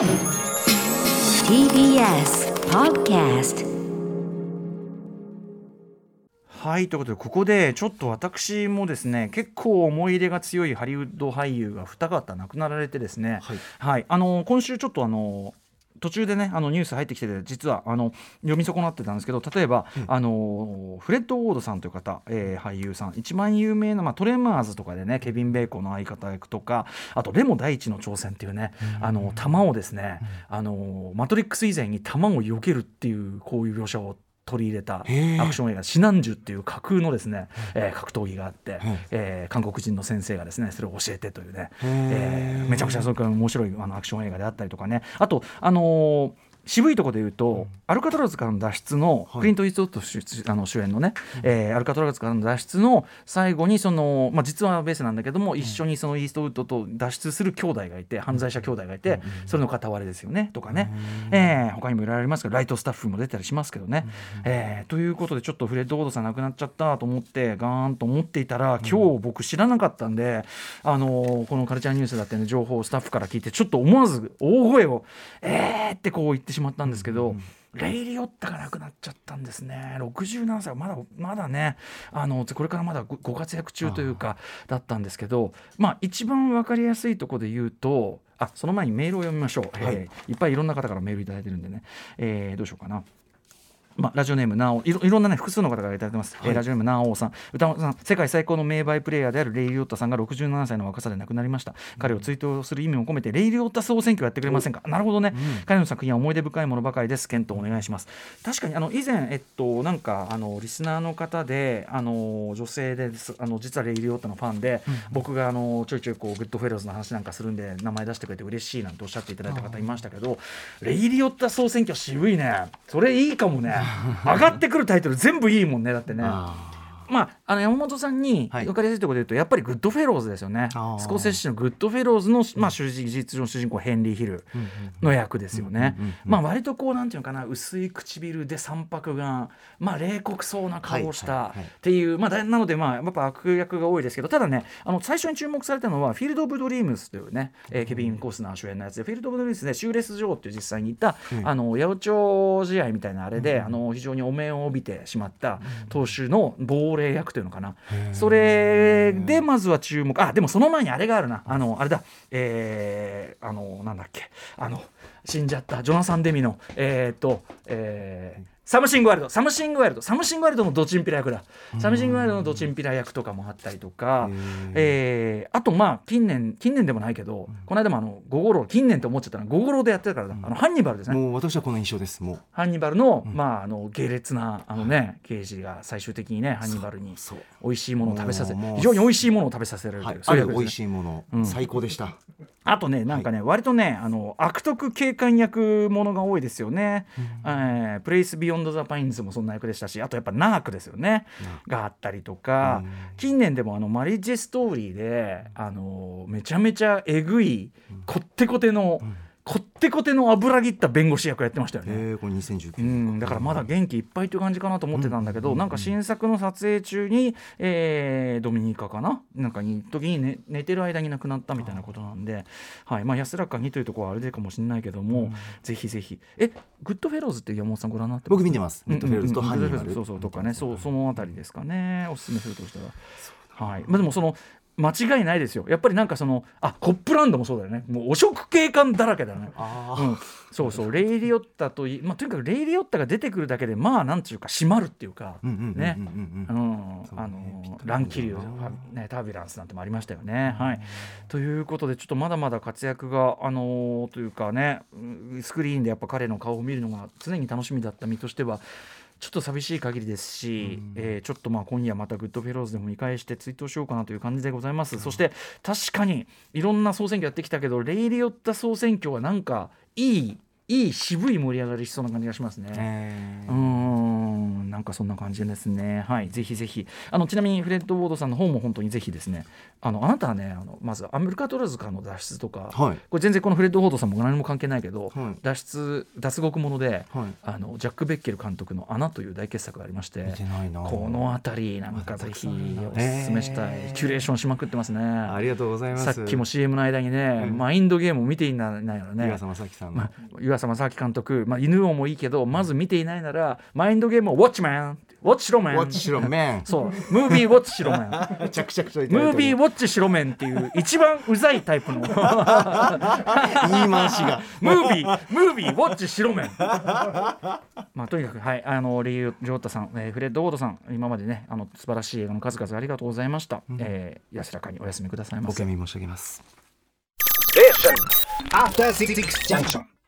TBS Podcast はいということでここでちょっと私もですね結構思い入れが強いハリウッド俳優が二方亡くなられてですね。はい、あの今週ちょっとあの途中でねあのニュース入ってきてて実はあの読み損なってたんですけど例えば、あのフレッド・ウォードさんという方、えー俳優さん。一番有名な、まあ、トレマーズとかでねケビン・ベーコンの相方役とかあとレモ第一の挑戦っていうね、あの弾をですね、あのマトリックス以前に弾を避けるっていうこういう描写を取り入れたアクション映画「シナンジュ」っていう架空のですね、えー格闘技があって、えー韓国人の先生がですねそれを教えてというね、えーめちゃくちゃそれから面白いあのアクション映画であったりとかね。あとあのー渋いところで言うと、アルカトラズからの脱出の、クリント・イーストウッド主あの主演のね、えーアルカトラズからの脱出の最後にその、まあ、実はベースなんだけども、一緒にそのイーストウッドと脱出する兄弟がいて犯罪者兄弟がいて、それの片割れですよねとかね、えー他にもいろいろありますけどライトスタッフも出たりしますけどね。えーということでちょっとフレッド・ウォードさん亡くなっちゃったと思ってガーンと思っていたら今日僕知らなかったんで、あのーこのカルチャーニュースだってね情報をスタッフから聞いてちょっと思わず大声を「えー!」ってこう言ってしまったんですけど。レイ・リオッタが亡くなっちゃったんですね。67歳。まだまだねあのこれからまだごご活躍中というかだったんですけどまあ一番わかりやすいところで言うとあその前にメールを読みましょう、えーいっぱいいろんな方からメールいただいてるんでね、えーどうしようかな。まあ、ラジオネームなおいろいろんなね複数の方からいただいてます、えーラジオネームなおさん。歌丸さん。世界最高の名バイプレイヤーであるレイ・リオッタさんが67歳の若さで亡くなりました。彼を追悼する意味を込めてレイ・リオッタ総選挙をやってくれませんか？なるほどね、彼の作品は思い出深いものばかりです。検討お願いします。確かにあの以前えっとなんかあのリスナーの方であの女性です。あの実はレイ・リオッタのファンで、僕があのちょいちょいこうグッドフェローズの話なんかするんで名前出してくれて嬉しいなんておっしゃっていただいた方いましたけどレイ・リオッタ総選挙渋いね。それいいかもね上がってくるタイトル全部いいもんねだってね。まあ、あの山本さんにはい。分かりやすいところで言うと、やっぱりグッドフェローズですよね。スコセッシのグッドフェローズの、まあ、主人実の主人公ヘンリー・ヒルの役ですよね。まあ割とこうなんていうのかな薄い唇で三白眼まあ冷酷そうな顔をしたっていう、まあだなのでまあやっぱ悪役が多いですけどただねあの最初に注目されたのはフィールド・オブ・ドリームスというね、えーケビン・コスナー主演のやつでフィールド・オブ・ドリームスでシューレス・ジョーっていう実際にいた、あの八百長試合みたいなあれで、あの非常に汚名を帯びてしまった投手の亡霊役というのかな。それでまずは注目。あでもその前にあれがあるな。あのあれだ。えー、あのなんだっけ。あの死んじゃったジョナサン・デミのえー、っとえーサムシングワイルドサムシングワイルドサムシングワイルドのドチンピラ役だ。サムシングワイルドのドチンピラ役とかもあったりとか、えーあとまあ近年近年でもないけど、この間もあのゴゴロ近年って思っちゃったのはゴゴロでやってたからだ、あのハンニバルですね。もう私はこの印象です。もう。ハンニバルの、まああの下劣なあのね刑事が最終的にねハンニバルに美味しいものを食べさせ非常に美味しいものを食べさせられると、はい。いうそういうね。美味しいもの、うん。最高でしたあとねなんかね、割とねあの悪徳警官役ものが多いですよね、えープレイス・ビヨンド・ザ・パインズもそんな役でしたしあとやっぱナークですよね。があったりとか、近年でもあのマリッジストーリーであのめちゃめちゃえぐいこってこての、こってこての油切った弁護士役やってましたよね。えー、これ2019う年ん、だからまだ元気いっぱいという感じかなと思ってたんだけど、なんか新作の撮影中に、えードミニカかな？なんかに時に、ね、寝てる間に亡くなったみたいなことなんで、はい。まあ、安らかにというところはあれでかもしれないけども、ぜひぜひ。えグッドフェローズって山本さんご覧になってます？僕見てます。うんグッドフェローズとハンニバルそうそうとかね。そうそのあたりですかね。おすすめするとしたら。はい。まあ、でもその間違いないですよ。やっぱりなんかそのあコップランドもそうだよね。もう汚職警官だらけだよね。あうん、そうそう。レイリオッタとい、まあ、とにかくレイリオッタが出てくるだけでまあなんていうか締まるっていうかねうんうんうんあの乱気流、ね、タービュランスなんてもありましたよね。はい、ということでちょっとまだまだ活躍が、あのーというかねうんスクリーンでやっぱ彼の顔を見るのが常に楽しみだった身としてはちょっと寂しい限りですし、えーちょっとまあ今夜またグッドフェローズでも見返して追悼しようかなという感じでございます、そして確かにいろんな総選挙やってきたけどレイリオッタ総選挙はなんかいいいい渋い盛り上がりしそうな感じがしますね。えうーんなんかそんな感じですね。はい。ぜひぜひ。あのちなみにフレッド・ウォードさんの方も本当にぜひですね。あのあなたはねあのまずアメリカトラズからの脱出とか、はい。これ全然このフレッド・ウォードさんも何も関係ないけど、はい。脱出脱獄もので、はい。あのジャック・ベッケル監督の「穴」という大傑作がありまして見てないな。この辺りなんかぜひおすすめしたい、キュレーションしまくってますね。ありがとうございます。さっきも CM の間にね、うんマインドゲームを見ていないならね。岩佐正樹さんの、まあ、湯浅正明監督、まあ、犬王もいいけどまず見ていないならマインドゲームをウォッチマンウォッチしろメンウォッチしろメンそう。ムービーウォッチしろメンめちゃくちゃくちゃムービーウォッチしろメンっていう一番うざいタイプの。ム ー言い回しが。ビームービーウォッチしろメンまあとにかくはい。あのリー・ジョータさん、えーフレッド・ウォードさん今までねあの素晴らしい映画の数々ありがとうございました、えー安らかにお休みくださいませ。お悔やみ申し上げます。After Six Junction.